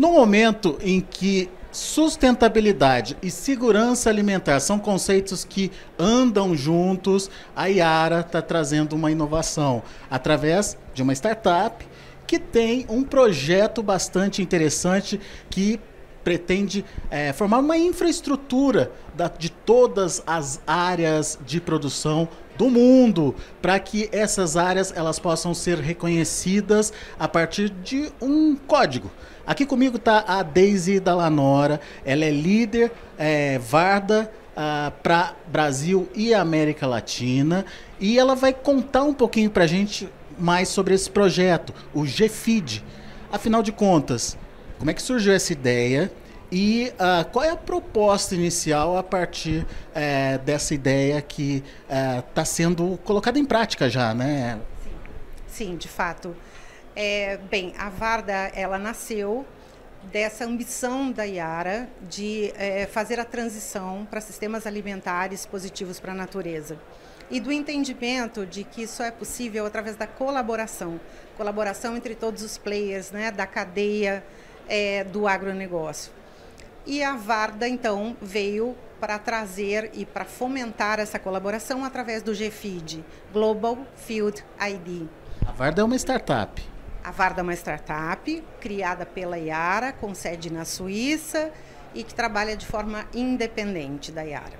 No momento em que sustentabilidade e segurança alimentar são conceitos que andam juntos, a Yara está trazendo uma inovação através de uma startup que tem um projeto bastante interessante que pretende é, formar uma infraestrutura da, de todas as áreas de produção do mundo para que essas áreas elas possam ser reconhecidas a partir de um código. Aqui comigo está a Daisy Dalanora, ela é líder é, Varda uh, para Brasil e América Latina e ela vai contar um pouquinho para a gente mais sobre esse projeto, o GFID. Afinal de contas, como é que surgiu essa ideia? E uh, qual é a proposta inicial a partir uh, dessa ideia que está uh, sendo colocada em prática já, né? Sim, Sim de fato. É, bem, a Varda ela nasceu dessa ambição da Iara de é, fazer a transição para sistemas alimentares positivos para a natureza e do entendimento de que isso é possível através da colaboração, colaboração entre todos os players, né, da cadeia é, do agronegócio. E a Varda, então, veio para trazer e para fomentar essa colaboração através do GFID, Global Field ID. A Varda é uma startup. A Varda é uma startup criada pela Iara, com sede na Suíça e que trabalha de forma independente da Iara.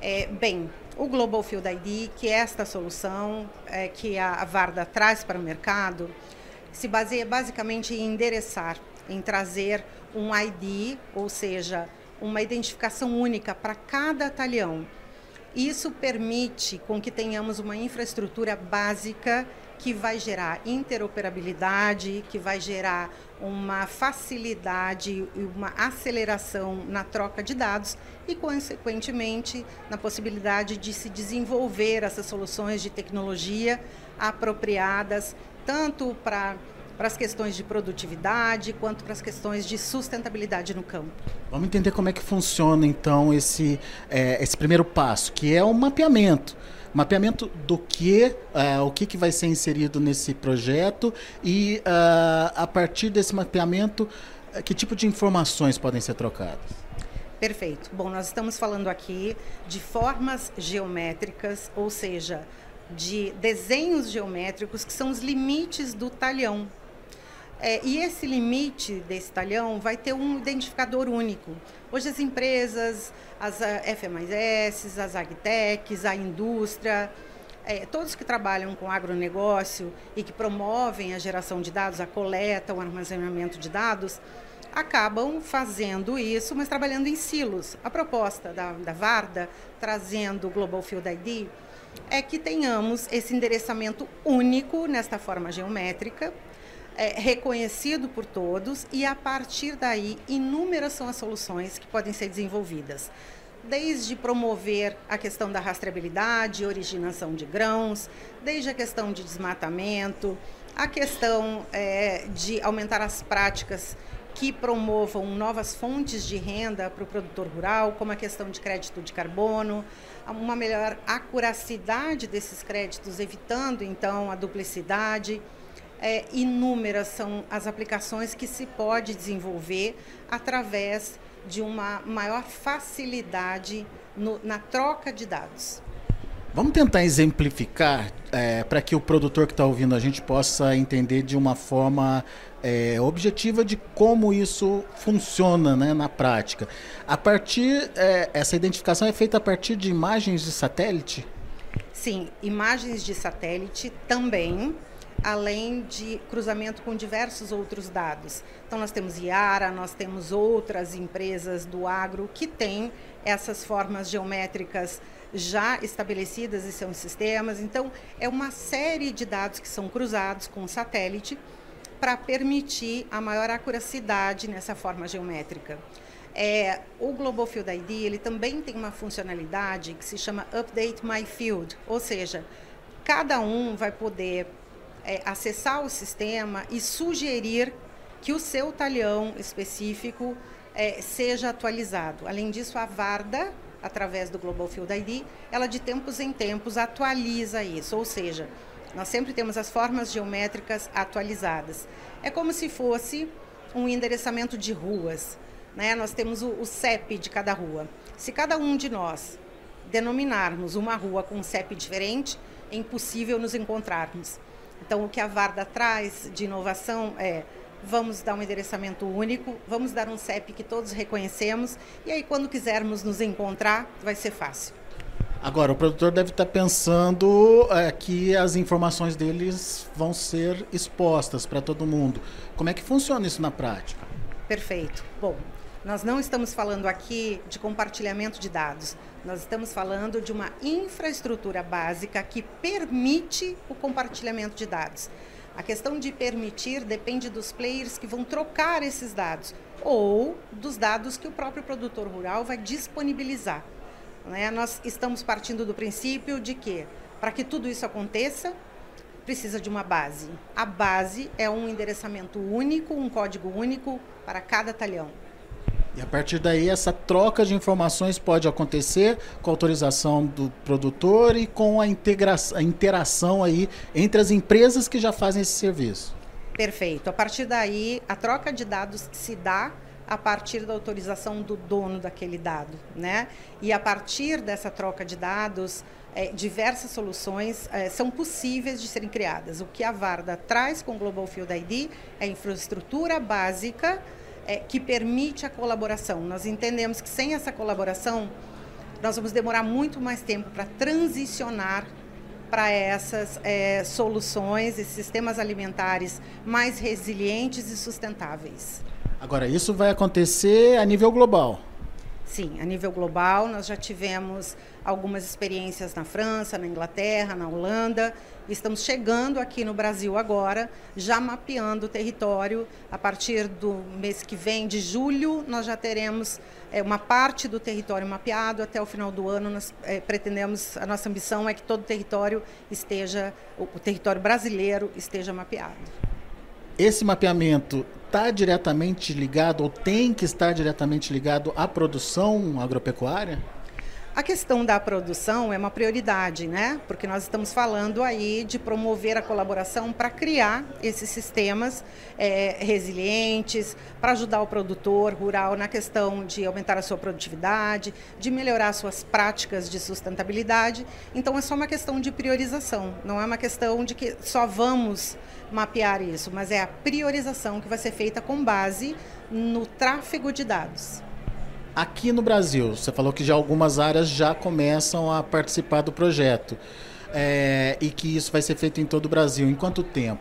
É, bem, o Global Field ID, que é esta solução é, que a Varda traz para o mercado, se baseia basicamente em endereçar, em trazer um ID, ou seja, uma identificação única para cada talhão. Isso permite com que tenhamos uma infraestrutura básica que vai gerar interoperabilidade, que vai gerar uma facilidade e uma aceleração na troca de dados e, consequentemente, na possibilidade de se desenvolver essas soluções de tecnologia apropriadas tanto para para as questões de produtividade quanto para as questões de sustentabilidade no campo. Vamos entender como é que funciona então esse, é, esse primeiro passo, que é o mapeamento. Mapeamento do que, uh, o que, que vai ser inserido nesse projeto e uh, a partir desse mapeamento, uh, que tipo de informações podem ser trocadas? Perfeito. Bom, nós estamos falando aqui de formas geométricas, ou seja, de desenhos geométricos que são os limites do talhão. É, e esse limite desse talhão vai ter um identificador único. Hoje as empresas, as F mais S, as agtechs, a indústria, é, todos que trabalham com agronegócio e que promovem a geração de dados, a coleta, o armazenamento de dados, acabam fazendo isso, mas trabalhando em silos. A proposta da, da Varda, trazendo o Global Field ID, é que tenhamos esse endereçamento único nesta forma geométrica, é, reconhecido por todos e a partir daí inúmeras são as soluções que podem ser desenvolvidas. Desde promover a questão da rastreabilidade, originação de grãos, desde a questão de desmatamento, a questão é, de aumentar as práticas que promovam novas fontes de renda para o produtor rural, como a questão de crédito de carbono, uma melhor acuracidade desses créditos, evitando então a duplicidade é, inúmeras são as aplicações que se pode desenvolver através de uma maior facilidade no, na troca de dados. Vamos tentar exemplificar é, para que o produtor que está ouvindo a gente possa entender de uma forma é, objetiva de como isso funciona né, na prática. A partir é, essa identificação é feita a partir de imagens de satélite? Sim, imagens de satélite também além de cruzamento com diversos outros dados. Então, nós temos IARA, nós temos outras empresas do agro que têm essas formas geométricas já estabelecidas e são sistemas. Então, é uma série de dados que são cruzados com o satélite para permitir a maior acuracidade nessa forma geométrica. É, o Global Field ID ele também tem uma funcionalidade que se chama Update My Field, ou seja, cada um vai poder é, acessar o sistema e sugerir que o seu talhão específico é, seja atualizado. Além disso, a Varda, através do Global Field ID, ela de tempos em tempos atualiza isso, ou seja, nós sempre temos as formas geométricas atualizadas. É como se fosse um endereçamento de ruas. Né? Nós temos o, o CEP de cada rua. Se cada um de nós denominarmos uma rua com um CEP diferente, é impossível nos encontrarmos. Então, o que a Varda traz de inovação é vamos dar um endereçamento único, vamos dar um CEP que todos reconhecemos, e aí quando quisermos nos encontrar, vai ser fácil. Agora, o produtor deve estar pensando é, que as informações deles vão ser expostas para todo mundo. Como é que funciona isso na prática? Perfeito. Bom, nós não estamos falando aqui de compartilhamento de dados. Nós estamos falando de uma infraestrutura básica que permite o compartilhamento de dados. A questão de permitir depende dos players que vão trocar esses dados ou dos dados que o próprio produtor rural vai disponibilizar. Né? Nós estamos partindo do princípio de que, para que tudo isso aconteça, precisa de uma base. A base é um endereçamento único, um código único para cada talhão. E a partir daí, essa troca de informações pode acontecer com autorização do produtor e com a, a interação aí entre as empresas que já fazem esse serviço. Perfeito. A partir daí, a troca de dados se dá a partir da autorização do dono daquele dado, né? E a partir dessa troca de dados, é, diversas soluções é, são possíveis de serem criadas. O que a Varda traz com o Global Field ID é infraestrutura básica é, que permite a colaboração. Nós entendemos que sem essa colaboração, nós vamos demorar muito mais tempo para transicionar para essas é, soluções, esses sistemas alimentares mais resilientes e sustentáveis. Agora, isso vai acontecer a nível global. Sim, a nível global, nós já tivemos algumas experiências na França, na Inglaterra, na Holanda. Estamos chegando aqui no Brasil agora, já mapeando o território. A partir do mês que vem, de julho, nós já teremos é, uma parte do território mapeado. Até o final do ano, nós é, pretendemos, a nossa ambição é que todo o território esteja, o, território brasileiro esteja mapeado. Esse mapeamento está diretamente ligado ou tem que estar diretamente ligado à produção agropecuária? A questão da produção é uma prioridade, né? Porque nós estamos falando aí de promover a colaboração para criar esses sistemas é, resilientes, para ajudar o produtor rural na questão de aumentar a sua produtividade, de melhorar suas práticas de sustentabilidade. Então é só uma questão de priorização, não é uma questão de que só vamos mapear isso, mas é a priorização que vai ser feita com base no tráfego de dados. Aqui no Brasil, você falou que já algumas áreas já começam a participar do projeto é, e que isso vai ser feito em todo o Brasil. Em quanto tempo?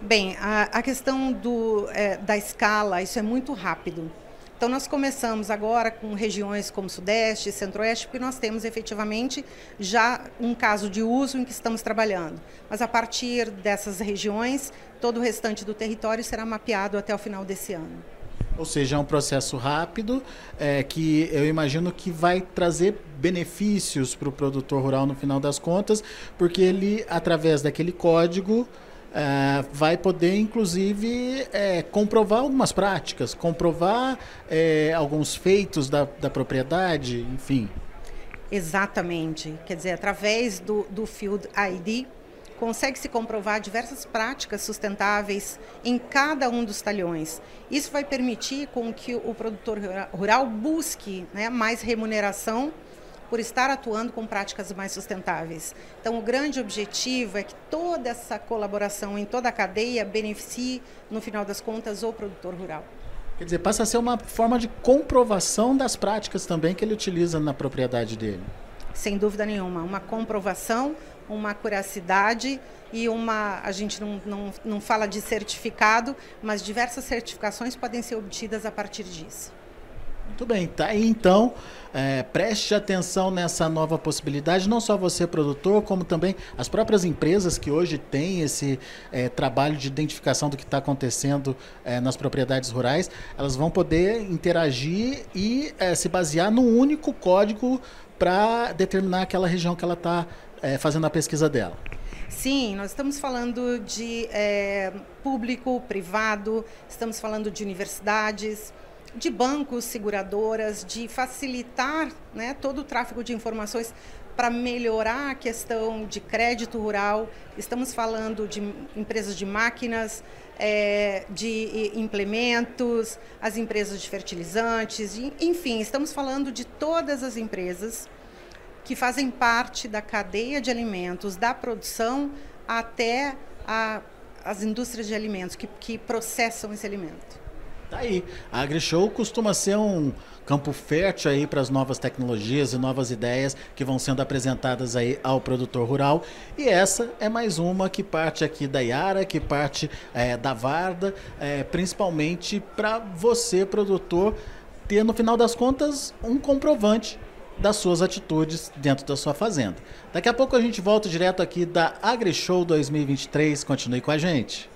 Bem, a, a questão do, é, da escala, isso é muito rápido. Então, nós começamos agora com regiões como Sudeste, Centro-Oeste, porque nós temos efetivamente já um caso de uso em que estamos trabalhando. Mas a partir dessas regiões, todo o restante do território será mapeado até o final desse ano. Ou seja, é um processo rápido é, que eu imagino que vai trazer benefícios para o produtor rural no final das contas, porque ele, através daquele código, é, vai poder, inclusive, é, comprovar algumas práticas, comprovar é, alguns feitos da, da propriedade, enfim. Exatamente. Quer dizer, através do, do Field ID, consegue-se comprovar diversas práticas sustentáveis em cada um dos talhões. Isso vai permitir com que o produtor rural busque né, mais remuneração por estar atuando com práticas mais sustentáveis. Então, o grande objetivo é que toda essa colaboração em toda a cadeia beneficie, no final das contas, o produtor rural. Quer dizer, passa a ser uma forma de comprovação das práticas também que ele utiliza na propriedade dele. Sem dúvida nenhuma, uma comprovação, uma curacidade e uma. A gente não, não, não fala de certificado, mas diversas certificações podem ser obtidas a partir disso. Muito bem, tá aí então. É, preste atenção nessa nova possibilidade, não só você, produtor, como também as próprias empresas que hoje têm esse é, trabalho de identificação do que está acontecendo é, nas propriedades rurais, elas vão poder interagir e é, se basear num único código para determinar aquela região que ela está é, fazendo a pesquisa dela. Sim, nós estamos falando de é, público, privado, estamos falando de universidades, de bancos, seguradoras, de facilitar né, todo o tráfego de informações para melhorar a questão de crédito rural. Estamos falando de empresas de máquinas, é, de implementos, as empresas de fertilizantes, enfim, estamos falando de todas as empresas que fazem parte da cadeia de alimentos, da produção até a, as indústrias de alimentos que, que processam esse alimento. Tá aí. A AgriShow costuma ser um campo fértil aí para as novas tecnologias e novas ideias que vão sendo apresentadas aí ao produtor rural. E essa é mais uma que parte aqui da Yara, que parte é, da Varda, é, principalmente para você, produtor, ter no final das contas um comprovante das suas atitudes dentro da sua fazenda. Daqui a pouco a gente volta direto aqui da AgriShow 2023. Continue com a gente.